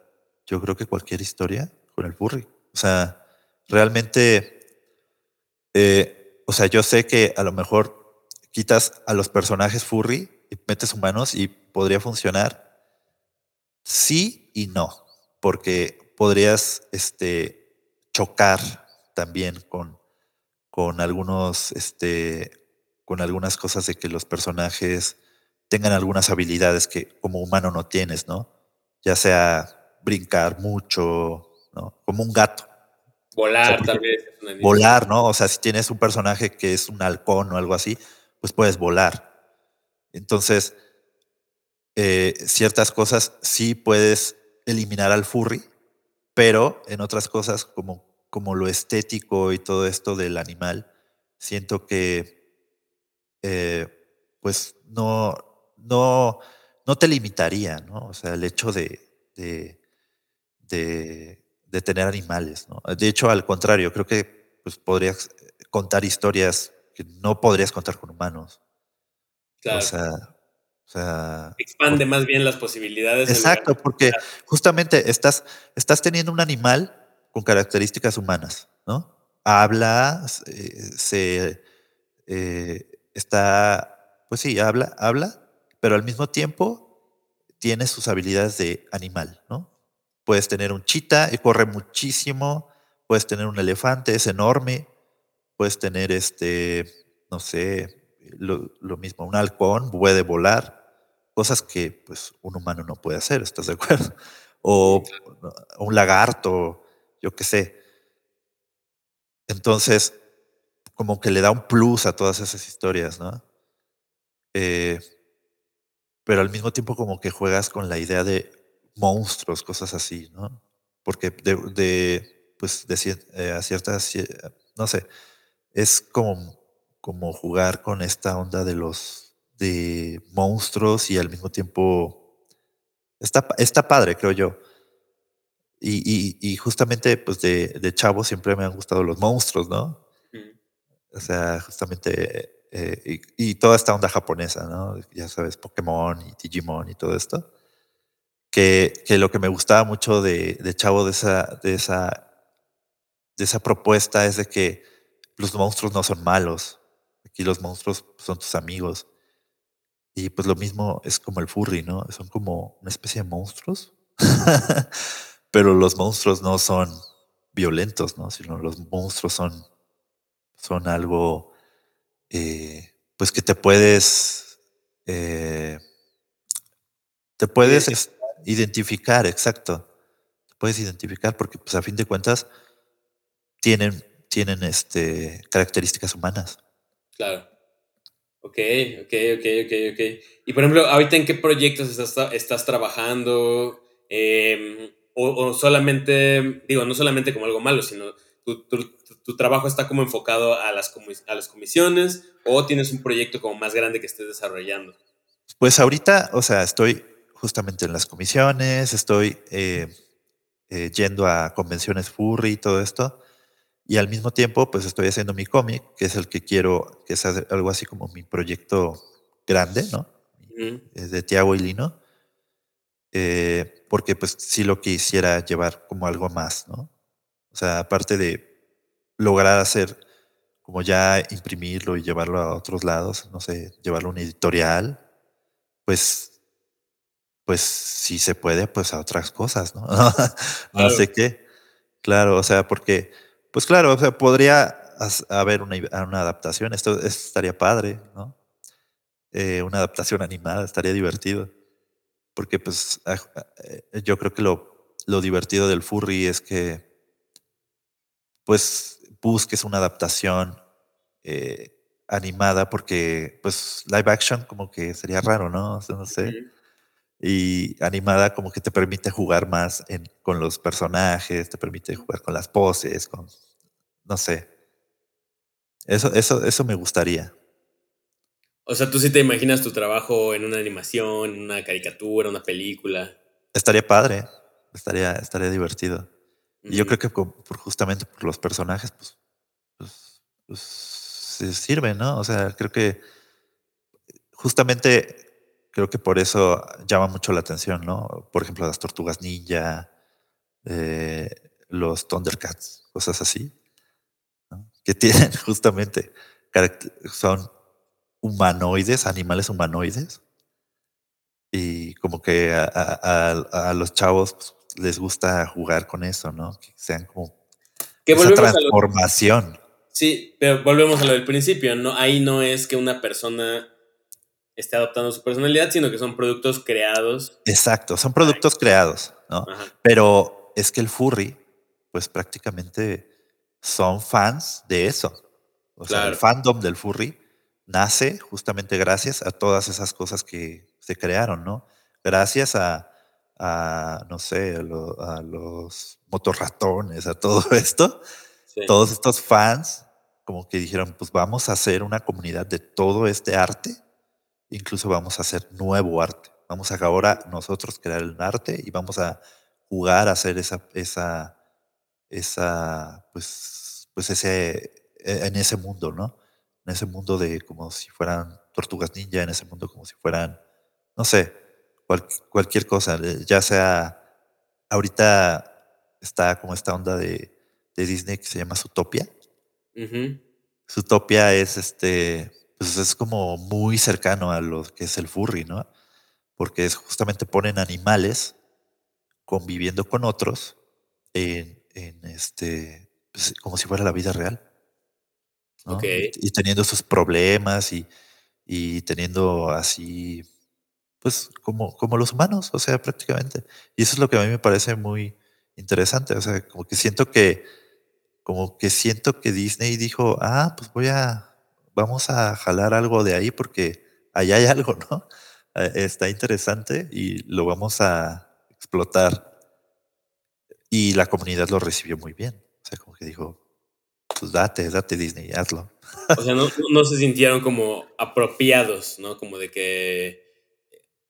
yo creo que cualquier historia con el furry. O sea, realmente, eh, o sea, yo sé que a lo mejor quitas a los personajes furry y metes humanos y podría funcionar. Sí y no, porque podrías este, chocar también con, con algunos, este, con algunas cosas de que los personajes tengan algunas habilidades que como humano no tienes, ¿no? Ya sea brincar mucho, como un gato. Volar, tal vez. Volar, ¿no? O sea, si tienes un personaje que es un halcón o algo así, pues puedes volar. Entonces, eh, ciertas cosas sí puedes eliminar al furry, pero en otras cosas como, como lo estético y todo esto del animal, siento que eh, pues no, no, no te limitaría, ¿no? O sea, el hecho de, de de tener animales. ¿no? De hecho, al contrario, creo que pues, podrías contar historias que no podrías contar con humanos. Claro. O sea, expande más bien las posibilidades. Exacto, porque justamente estás, estás teniendo un animal con características humanas, ¿no? Habla, se eh, está, pues sí, habla, habla, pero al mismo tiempo tiene sus habilidades de animal, ¿no? Puedes tener un chita y corre muchísimo. Puedes tener un elefante, es enorme. Puedes tener este, no sé, lo, mismo, un halcón puede volar. Cosas que pues un humano no puede hacer, ¿estás de acuerdo? O un lagarto, yo qué sé. Entonces, como que le da un plus a todas esas historias, ¿no? Eh, pero al mismo tiempo como que juegas con la idea de monstruos, cosas así, ¿no? Porque de, de pues, de, eh, a ciertas, no sé, es como, como jugar con esta onda de los de monstruos y al mismo tiempo está, está padre, creo yo. Y, y, justamente, pues de, de, chavo siempre me han gustado los monstruos, ¿no? O sea, justamente, eh, y, y, toda esta onda japonesa, ¿no? Ya sabes, Pokémon y Digimon y todo esto. Que, que lo que me gustaba mucho de, de chavo de esa, de, esa, de esa propuesta es de que los monstruos no son malos. Aquí los monstruos son tus amigos. Y pues lo mismo es como el furry, ¿no? Son como una especie de monstruos. Pero los monstruos no son violentos, ¿no? Sino los monstruos son, son algo, eh, pues que te puedes, eh, te puedes identificar, exacto. Te puedes identificar porque, pues a fin de cuentas, tienen, tienen este, características humanas. Claro. Ok, ok, ok, ok, ok. Y por ejemplo, ahorita en qué proyectos estás, estás trabajando? Eh, o, solamente, digo, no solamente como algo malo, sino tu, tu, trabajo está como enfocado a las, a las comisiones o tienes un proyecto como más grande que estés desarrollando? Pues ahorita, o sea, estoy justamente en las comisiones, estoy eh, eh, yendo a convenciones furry y todo esto. Y al mismo tiempo, pues estoy haciendo mi cómic, que es el que quiero, que es algo así como mi proyecto grande, ¿no? Es de Tiago y Lino. Eh, porque pues sí lo quisiera llevar como algo más, ¿no? O sea, aparte de lograr hacer, como ya imprimirlo y llevarlo a otros lados, no sé, llevarlo a una editorial, pues, pues si se puede, pues a otras cosas, ¿no? no sé qué. Claro, o sea, porque, pues claro, o sea, podría haber una, una adaptación, esto, estaría padre, ¿no? Eh, una adaptación animada, estaría divertido porque pues eh, yo creo que lo, lo divertido del furry es que pues busques una adaptación eh, animada porque pues live action como que sería raro, ¿no? no sé. Y animada como que te permite jugar más en, con los personajes, te permite jugar con las poses, con, no sé. Eso, eso, eso me gustaría. O sea, tú sí te imaginas tu trabajo en una animación, en una caricatura, una película. Estaría padre, estaría, estaría divertido. Y yo creo que por, justamente por los personajes, pues, pues, pues se sirve, ¿no? O sea, creo que justamente creo que por eso llama mucho la atención, ¿no? Por ejemplo, las tortugas ninja, eh, los Thundercats, cosas así, que tienen justamente, son humanoides, animales humanoides. Y como que a, los chavos pues, les gusta jugar con eso, ¿no? Que sean como que esa transformación. sí, pero volvemos a lo del principio, ¿no? Ahí no es que una persona esté adoptando su personalidad, sino que son productos creados. Exacto, son productos creados, ¿no? Pero es que el furry, pues prácticamente son fans de eso. O sea, el fandom del furry nace justamente gracias a todas esas cosas que se crearon, ¿no? Gracias a, no sé, a, los motorratones, a todo esto. Todos estos fans como que dijeron, pues vamos a hacer una comunidad de todo este arte, incluso vamos a hacer nuevo arte. Vamos a ahora nosotros crear el arte y vamos a jugar a hacer esa, esa, esa, pues, pues ese, e, en ese mundo, ¿no? en ese mundo de como si fueran tortugas ninja, en ese mundo como si fueran, no sé, cualquier cosa, ya sea, ahorita está como esta onda de, Disney que se llama Zootopia. Zootopia es este, pues es como muy cercano a lo que es el furry, ¿no? Porque es justamente ponen animales conviviendo con otros en, este, pues, como si fuera la vida real. Y, teniendo sus problemas y, y, teniendo así, pues como, como los humanos, o sea, prácticamente. Y eso es lo que a mí me parece muy interesante, o sea, como que siento que, como que siento que Disney dijo, ah, pues voy a, vamos a jalar algo de ahí porque allá hay algo, ¿no? Eh, está interesante y lo vamos a explotar. Y la comunidad lo recibió muy bien. O sea, como que dijo, pues date, date Disney, hazlo. O sea, no, se sintieron como apropiados, ¿no? Como de que,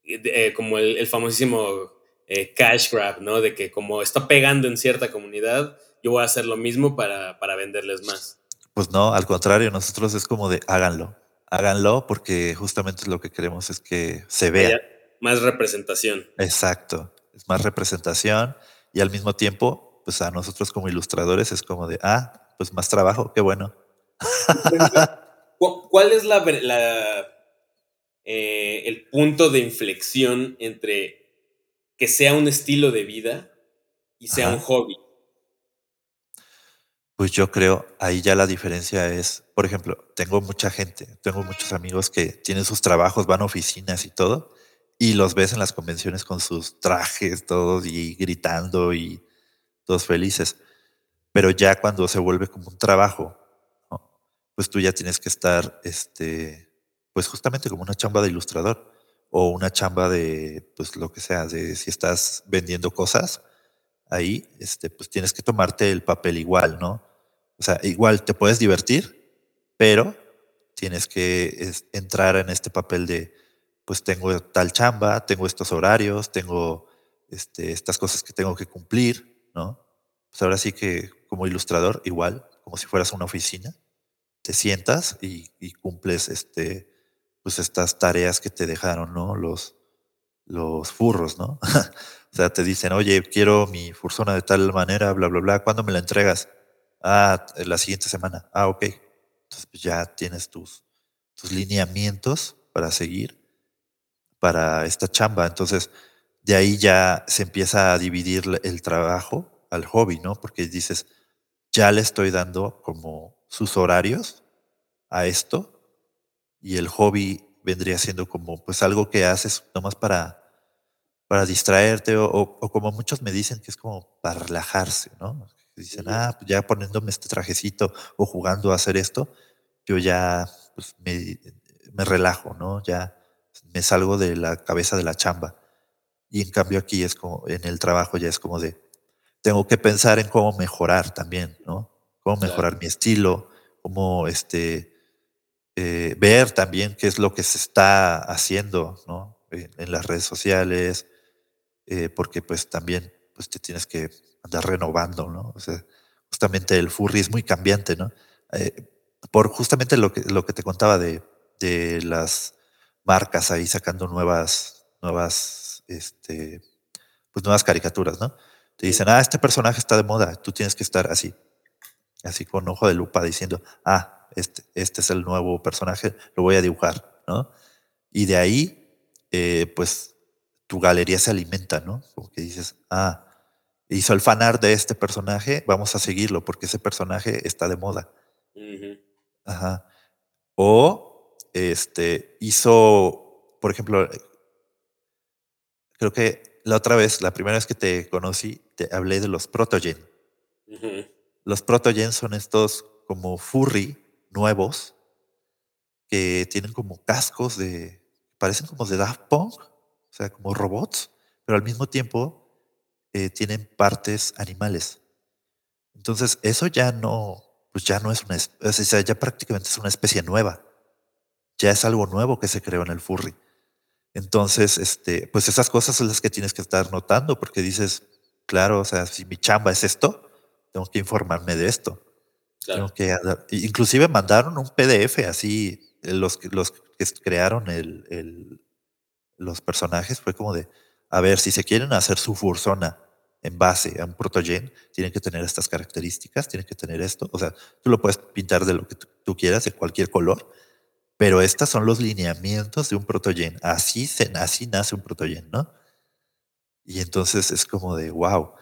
eh, como el, famosísimo eh, cash grab, ¿no? De que como está pegando en cierta comunidad, yo voy a hacer lo mismo para, para venderles más. Pues no, al contrario, nosotros es como de háganlo, háganlo porque justamente lo que queremos es que se vea. más representación. Exacto, es más representación y al mismo tiempo, pues a nosotros como ilustradores es como de, ah, pues más trabajo, qué bueno. ¿Cuál es la, eh, el punto de inflexión entre que sea un estilo de vida y sea un hobby? Pues yo creo, ahí ya la diferencia es, por ejemplo, tengo mucha gente, tengo muchos amigos que tienen sus trabajos, van a oficinas y todo, y los ves en las convenciones con sus trajes todos y gritando y todos felices. Pero ya cuando se vuelve como un trabajo, pues tú ya tienes que estar, este, pues justamente como una chamba de ilustrador o una chamba de, pues lo que sea, de si estás vendiendo cosas, ahí, este, pues tienes que tomarte el papel igual, ¿no? O sea, igual te puedes divertir, pero tienes que entrar en este papel de, pues tengo tal chamba, tengo estos horarios, tengo este, estas cosas que tengo que cumplir, ¿no? Pues ahora sí que como ilustrador, igual, como si fueras una oficina, te sientas y, cumples este, pues estas tareas que te dejaron, ¿no? Los, los furros, ¿no? o sea, te dicen, oye, quiero mi fursona de tal manera, bla, bla, bla, ¿cuándo me la entregas? Ah, la siguiente semana. Ah, ok. Entonces pues ya tienes tus, tus lineamientos para seguir para esta chamba. Entonces, de ahí ya se empieza a dividir el trabajo al hobby, ¿no? Porque dices, ya le estoy dando como sus horarios a esto y el hobby vendría siendo como pues algo que haces nomás para, para distraerte o, como muchos me dicen que es como para relajarse, ¿no? Dicen, ah, pues ya poniéndome este trajecito o jugando a hacer esto, yo ya pues, me, me relajo, ¿no? Ya me salgo de la cabeza de la chamba. Y en cambio aquí es como, en el trabajo ya es como de, tengo que pensar en cómo mejorar también, ¿no? Cómo mejorar mi estilo, cómo este, eh, ver también qué es lo que se está haciendo, ¿no? En, las redes sociales, eh, porque pues también pues te tienes que andar renovando, ¿no? O sea, justamente el furry es muy cambiante, ¿no? Eh, por justamente lo que, lo que te contaba de, de las marcas ahí sacando nuevas, nuevas, este, pues nuevas caricaturas, ¿no? Te dicen, ah, este personaje está de moda, tú tienes que estar así, así con ojo de lupa diciendo, ah, este, este es el nuevo personaje, lo voy a dibujar, ¿no? Y de ahí, eh, pues tu galería se alimenta, ¿no? Como que dices, ah, hizo el fanart de este personaje, vamos a seguirlo porque ese personaje está de moda. Ajá. O este, hizo, por ejemplo, creo que la otra vez, la primera vez que te conocí, te hablé de los protogen. Los protogen son estos como furry nuevos que tienen como cascos de, parecen como de Daft Punk, o sea, como robots, pero al mismo tiempo eh, tienen partes animales. Entonces, eso ya no, pues ya no es una, o sea, ya prácticamente es una especie nueva. Ya es algo nuevo que se creó en el furry. Entonces, este, pues esas cosas son las que tienes que estar notando porque dices, claro, o sea, si mi chamba es esto, tengo que informarme de esto. Tengo que, inclusive mandaron un PDF así, los, los que crearon el, el, los personajes, fue como de, a ver, si se quieren hacer su fursona en base a un protogen, tienen que tener estas características, tienen que tener esto. O sea, tú lo puedes pintar de lo que tú quieras, de cualquier color, pero estos son los lineamientos de un protogen. Así, se, así nace un protogen, ¿no? Y entonces es como de, wow,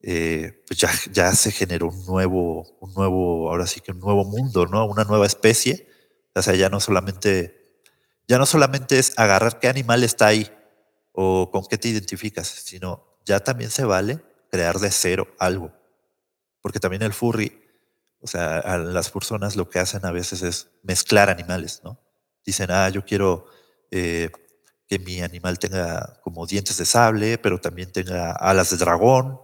eh, pues ya, ya se generó un nuevo, un nuevo, ahora sí que un nuevo mundo, ¿no? Una nueva especie. O sea, ya no solamente, ya no solamente es agarrar qué animal está ahí o con qué te identificas, sino ya también se vale crear de cero algo. Porque también el furry, o sea, a las personas lo que hacen a veces es mezclar animales, ¿no? Dicen, ah, yo quiero eh, que mi animal tenga como dientes de sable, pero también tenga alas de dragón.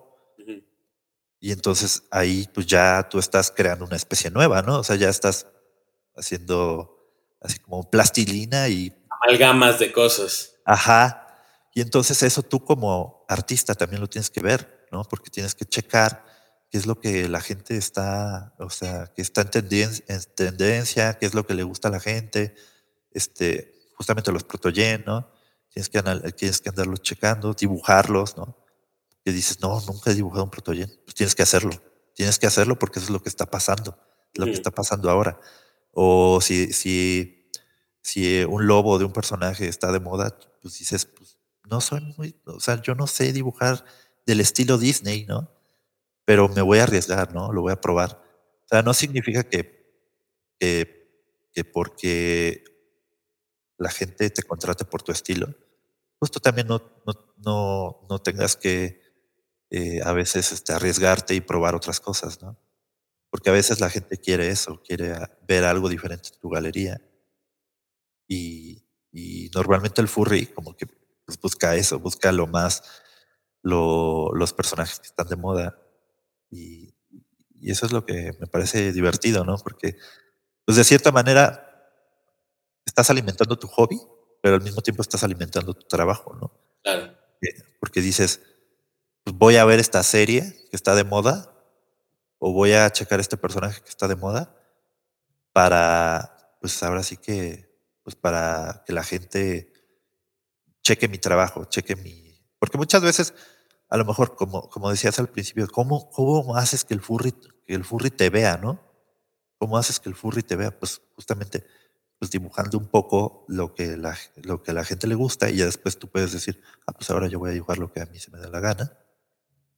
Y entonces ahí pues ya tú estás creando una especie nueva, ¿no? O sea, ya estás haciendo así como plastilina y... Amalgamas de cosas. Ajá. Y entonces eso tú como artista también lo tienes que ver, ¿no? Porque tienes que checar qué es lo que la gente está, o sea, que está en tendencia, en tendencia qué es lo que le gusta a la gente, este, justamente los protoyen, ¿no? Tienes que, tienes que andarlos checando, dibujarlos, ¿no? Que dices, no, nunca he dibujado un protoyen. Pues tienes que hacerlo. Tienes que hacerlo porque eso es lo que está pasando, lo que está pasando ahora. O si, si, si un lobo de un personaje está de moda, pues dices, pues no soy muy, o sea, yo no sé dibujar del estilo Disney, ¿no? Pero me voy a arriesgar, ¿no? Lo voy a probar. O sea, no significa que, que, que porque la gente te contrate por tu estilo, pues tú también no, no, no, no tengas que eh, a veces este, arriesgarte y probar otras cosas, ¿no? Porque a veces la gente quiere eso, quiere ver algo diferente en tu galería. Y, y normalmente el furry como que pues, busca eso, busca lo más, lo, los personajes que están de moda. Y, y, eso es lo que me parece divertido, ¿no? Porque, pues de cierta manera, estás alimentando tu hobby, pero al mismo tiempo estás alimentando tu trabajo, ¿no? Claro. Porque dices, pues voy a ver esta serie que está de moda, o voy a checar este personaje que está de moda, para, pues ahora sí que, pues para que la gente cheque mi trabajo, cheque mi... Porque muchas veces, a lo mejor, como, como decías al principio, ¿cómo, ¿cómo haces que el, furry, que el furry te vea, no? ¿Cómo haces que el furry te vea? Pues justamente pues dibujando un poco lo que, la, lo que a la gente le gusta y ya después tú puedes decir, ah, pues ahora yo voy a dibujar lo que a mí se me da la gana,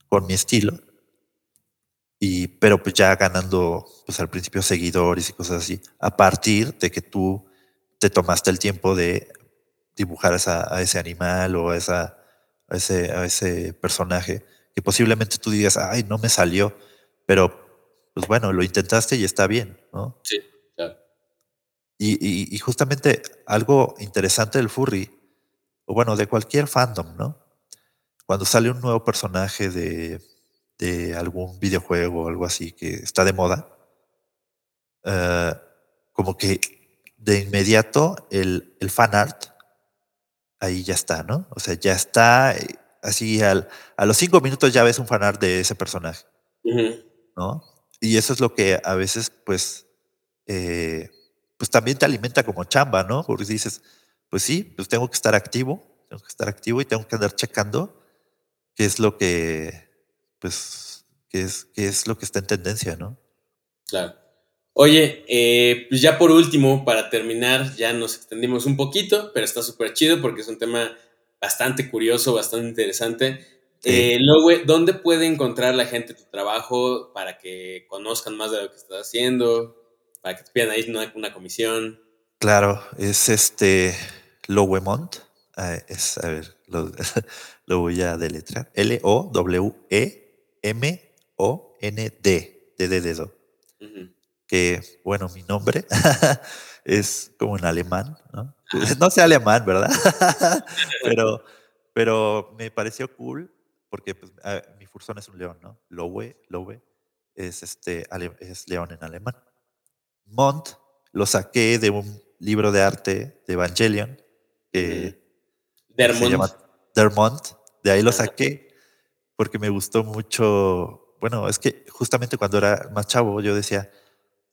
con mi estilo, y, pero pues ya ganando pues al principio seguidores y cosas así, a partir de que tú te tomaste el tiempo de dibujar esa, a ese animal o a, esa, a, ese, a ese personaje, que posiblemente tú digas, ay, no me salió, pero pues bueno, lo intentaste y está bien, ¿no? Sí, claro. Y, y, justamente algo interesante del furry, o bueno, de cualquier fandom, ¿no? Cuando sale un nuevo personaje de, de algún videojuego o algo así que está de moda, uh, como que de inmediato el, el fan art ahí ya está, ¿no? O sea, ya está eh, así al, a los cinco minutos ya ves un fanart de ese personaje, uh -huh. ¿no? Y eso es lo que a veces, pues, eh, pues también te alimenta como chamba, ¿no? Porque dices, pues sí, pues tengo que estar activo, tengo que estar activo y tengo que andar checando qué es lo que, pues, qué es, qué es lo que está en tendencia, ¿no? Claro. Oye, eh, pues ya por último, para terminar, ya nos extendimos un poquito, pero está súper chido porque es un tema bastante curioso, bastante interesante. Eh, luego, ¿dónde puede encontrar la gente tu trabajo para que conozcan más de lo que estás haciendo? Para que te pidan ahí una, una comisión. Claro, es este Lowemont. Uh, es, a ver, lo, lo voy a deletrear. L-O-W-E-M-O-N-D. D de dedo. Uh -huh que, bueno, mi nombre es como en alemán, ¿no? No sé alemán, ¿verdad? pero, pero me pareció cool porque pues, mi fursón es un león, ¿no? Lowe, Lowe es, este, es león en alemán. Mont lo saqué de un libro de arte de Evangelion que Dermont. se llama Dermont. De ahí lo saqué porque me gustó mucho. Bueno, es que justamente cuando era más chavo yo decía,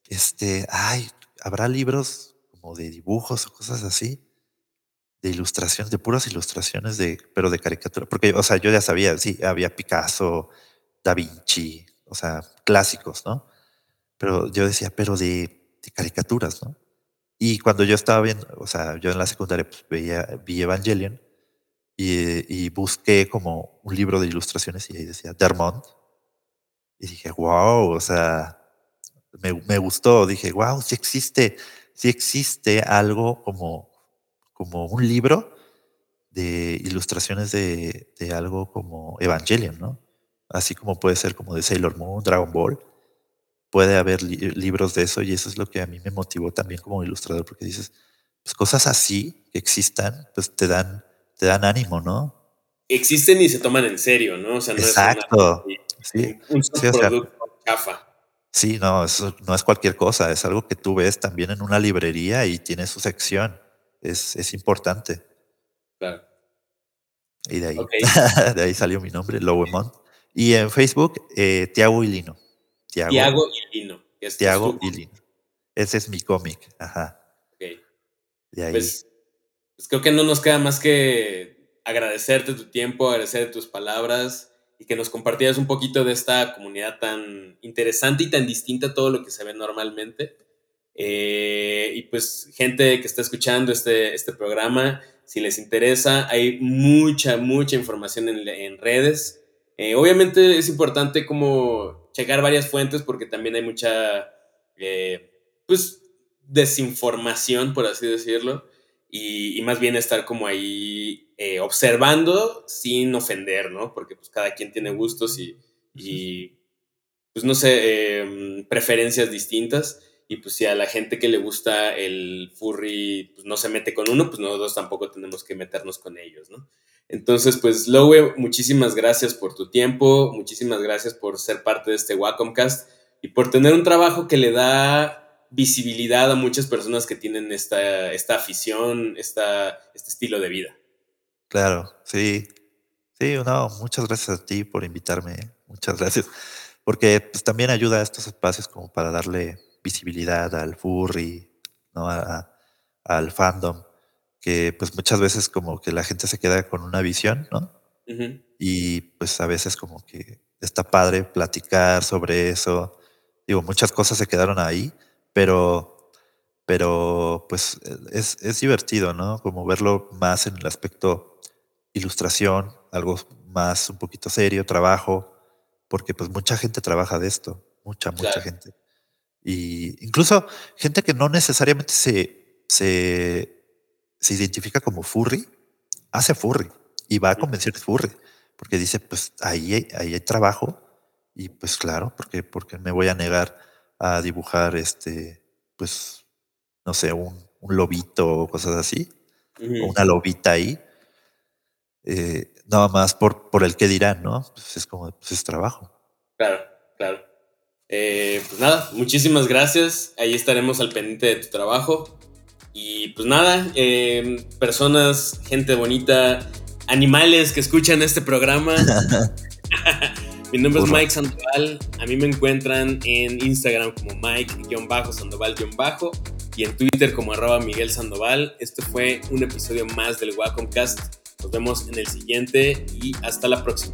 este, ay, habrá libros como de dibujos o cosas así, de ilustraciones, de puras ilustraciones, de, pero de caricatura. Porque, o sea, yo ya sabía, sí, había Picasso, Da Vinci, o sea, clásicos, ¿no? Pero yo decía, pero de, de caricaturas, ¿no? Y cuando yo estaba viendo, o sea, yo en la secundaria pues, veía, vi Evangelion y, y, busqué como un libro de ilustraciones y ahí decía Dermont. Y dije, wow, o sea, me, me, gustó, dije, wow, sí existe, sí existe algo como, como un libro de ilustraciones de, de, algo como Evangelion, ¿no? Así como puede ser como de Sailor Moon, Dragon Ball. Puede haber li libros de eso y eso es lo que a mí me motivó también como ilustrador, porque dices, pues cosas así que existan, pues te dan, te dan ánimo, ¿no? existen y se toman en serio, ¿no? O sea, no Exacto. es un, producto chafa. Sí, no, eso no es cualquier cosa, es algo que tú ves también en una librería y tiene su sección. Es, es importante. Claro. Y de ahí, de ahí salió mi nombre, Lowemont. Y en Facebook, eh, Tiago Ilino. Tiago, Tiago Ilino. Tiago Ilino. Ese es mi cómic. Ajá. Ok. De ahí. Pues, pues, creo que no nos queda más que agradecerte tu tiempo, agradecer tus palabras y que nos compartieras un poquito de esta comunidad tan interesante y tan distinta a todo lo que se ve normalmente. Eh, y pues gente que está escuchando este, este programa, si les interesa, hay mucha, mucha información en, redes. Eh, obviamente es importante como checar varias fuentes porque también hay mucha, eh, pues, desinformación, por así decirlo. Y, más bien estar como ahí observando sin ofender, ¿no? Porque pues cada quien tiene gustos y, y pues no sé, preferencias distintas. Y pues si a la gente que le gusta el furry pues, no se mete con uno, pues nosotros tampoco tenemos que meternos con ellos, ¿no? Entonces, pues Lowe, muchísimas gracias por tu tiempo, muchísimas gracias por ser parte de este Wacomcast y por tener un trabajo que le da visibilidad a muchas personas que tienen esta, esta afición, esta, este estilo de vida. Claro, sí. Sí, no, muchas gracias a ti por invitarme. Muchas gracias. Porque pues, también ayuda a estos espacios como para darle visibilidad al furry, ¿no? al fandom, que pues muchas veces como que la gente se queda con una visión, ¿no? Y pues a veces como que está padre platicar sobre eso. Digo, muchas cosas se quedaron ahí, pero, pero pues es, es divertido, ¿no? Como verlo más en el aspecto ilustración, algo más un poquito serio, trabajo, porque pues mucha gente trabaja de esto, mucha, mucha gente. Y incluso gente que no necesariamente se, se, se identifica como furry, hace furry y va a convencer de furry, porque dice, pues ahí ahí hay trabajo y pues claro, porque, porque me voy a negar a dibujar este, pues, no sé, un, un lobito o cosas así, o una lobita ahí, eh, nada más por, por el que dirán, ¿no? Pues es como, pues es trabajo. Claro, claro. Eh, pues nada, muchísimas gracias. Ahí estaremos al pendiente de tu trabajo. Y pues nada, eh, personas, gente bonita, animales que escuchan este programa. Mi nombre es Mike Sandoval. A mí me encuentran en Instagram como Mike-Sandoval- y en Twitter como arroba Miguel Sandoval. Este fue un episodio más del Wacomcast. Nos vemos en el siguiente y hasta la próxima.